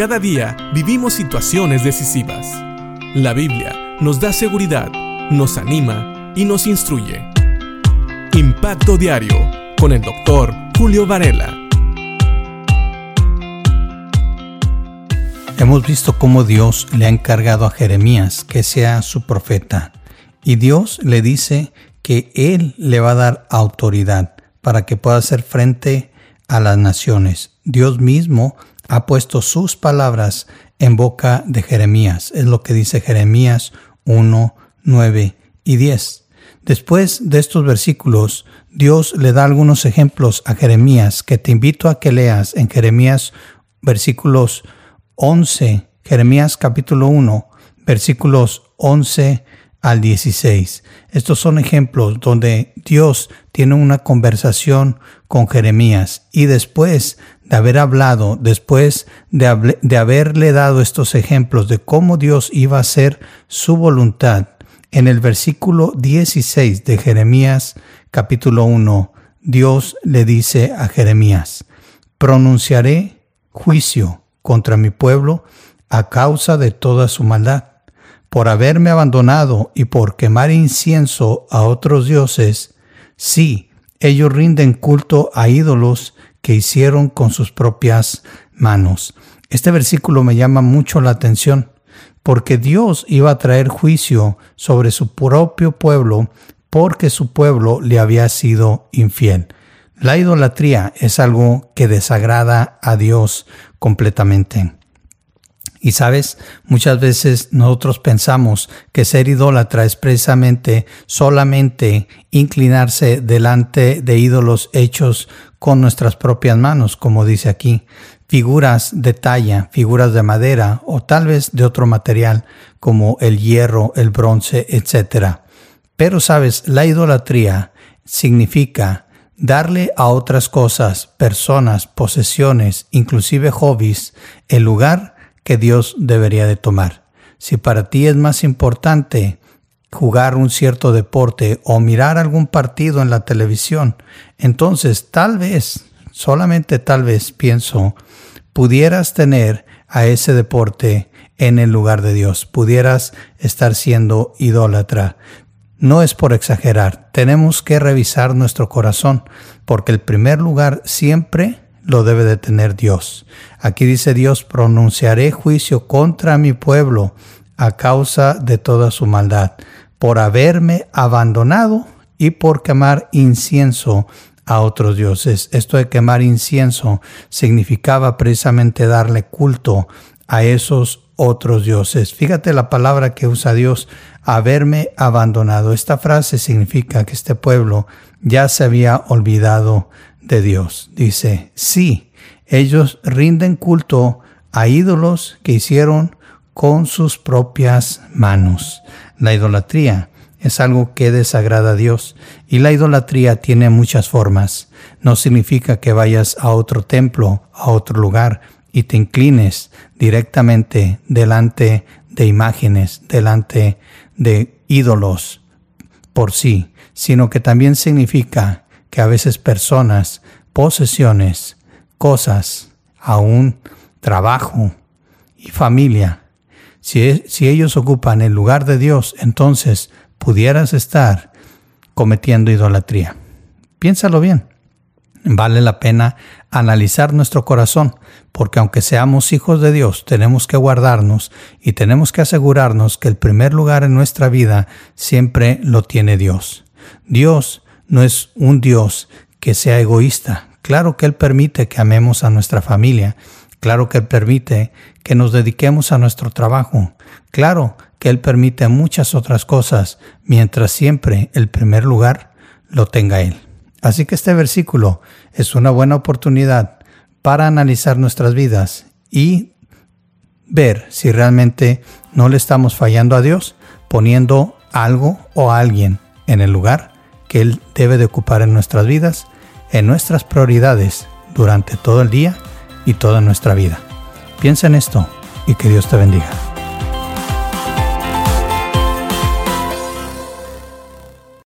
Cada día vivimos situaciones decisivas. La Biblia nos da seguridad, nos anima y nos instruye. Impacto Diario con el doctor Julio Varela. Hemos visto cómo Dios le ha encargado a Jeremías que sea su profeta y Dios le dice que Él le va a dar autoridad para que pueda hacer frente a las naciones. Dios mismo ha puesto sus palabras en boca de Jeremías. Es lo que dice Jeremías 1, 9 y 10. Después de estos versículos, Dios le da algunos ejemplos a Jeremías que te invito a que leas en Jeremías versículos 11, Jeremías capítulo 1, versículos 11 al 16. Estos son ejemplos donde Dios tiene una conversación con Jeremías y después de haber hablado, después de, haberle dado estos ejemplos de cómo Dios iba a hacer su voluntad, en el versículo 16 de Jeremías capítulo 1, Dios le dice a Jeremías, pronunciaré juicio contra mi pueblo a causa de toda su maldad, por haberme abandonado y por quemar incienso a otros dioses, sí, ellos rinden culto a ídolos que hicieron con sus propias manos. Este versículo me llama mucho la atención porque Dios iba a traer juicio sobre su propio pueblo porque su pueblo le había sido infiel. La idolatría es algo que desagrada a Dios completamente. Y sabes, muchas veces nosotros pensamos que ser idólatra es precisamente solamente inclinarse delante de ídolos hechos con nuestras propias manos, como dice aquí, figuras de talla, figuras de madera o tal vez de otro material como el hierro, el bronce, etc. Pero sabes, la idolatría significa darle a otras cosas, personas, posesiones, inclusive hobbies, el lugar que Dios debería de tomar. Si para ti es más importante jugar un cierto deporte o mirar algún partido en la televisión, entonces tal vez, solamente tal vez pienso, pudieras tener a ese deporte en el lugar de Dios, pudieras estar siendo idólatra. No es por exagerar, tenemos que revisar nuestro corazón, porque el primer lugar siempre lo debe de tener Dios. Aquí dice Dios, pronunciaré juicio contra mi pueblo a causa de toda su maldad, por haberme abandonado y por quemar incienso a otros dioses. Esto de quemar incienso significaba precisamente darle culto a esos otros dioses. Fíjate la palabra que usa Dios, haberme abandonado. Esta frase significa que este pueblo ya se había olvidado de Dios. Dice, sí, ellos rinden culto a ídolos que hicieron con sus propias manos. La idolatría es algo que desagrada a Dios y la idolatría tiene muchas formas. No significa que vayas a otro templo, a otro lugar y te inclines directamente delante de imágenes, delante de ídolos por sí, sino que también significa que a veces personas, posesiones, cosas, aún trabajo y familia, si, si ellos ocupan el lugar de Dios, entonces pudieras estar cometiendo idolatría. Piénsalo bien. Vale la pena analizar nuestro corazón, porque aunque seamos hijos de Dios, tenemos que guardarnos y tenemos que asegurarnos que el primer lugar en nuestra vida siempre lo tiene Dios. Dios no es un Dios que sea egoísta. Claro que Él permite que amemos a nuestra familia. Claro que Él permite que nos dediquemos a nuestro trabajo. Claro que Él permite muchas otras cosas, mientras siempre el primer lugar lo tenga Él. Así que este versículo es una buena oportunidad para analizar nuestras vidas y ver si realmente no le estamos fallando a Dios poniendo algo o alguien en el lugar que Él debe de ocupar en nuestras vidas, en nuestras prioridades durante todo el día y toda nuestra vida. Piensa en esto y que Dios te bendiga.